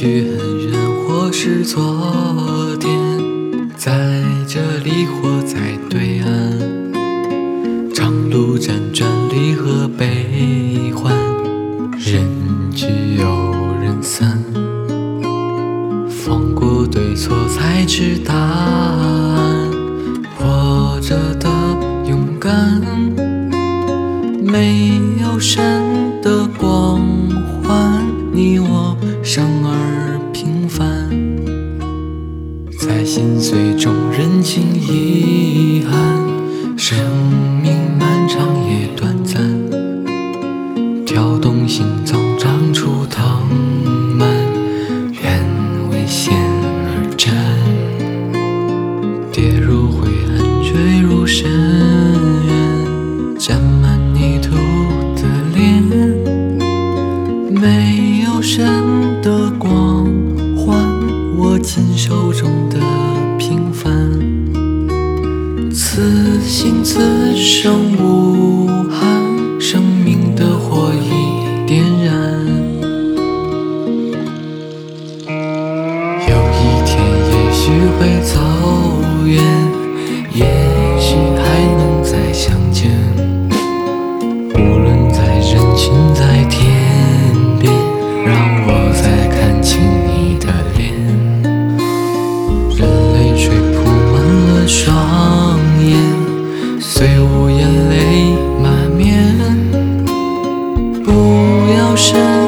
许很远，或是昨天，在这里或在对岸，长路辗转，离合悲欢，人聚又人散，放过对错，才知答案。活着的勇敢，没有神心碎中认清遗憾。生命漫长也短暂，跳动心脏长出藤蔓，愿为险而战。跌入灰暗，坠入深渊，沾满泥土的脸，没有神此心此生无憾，生命的火已点燃。有一天，也许会 ocean.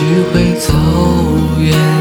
许会走远，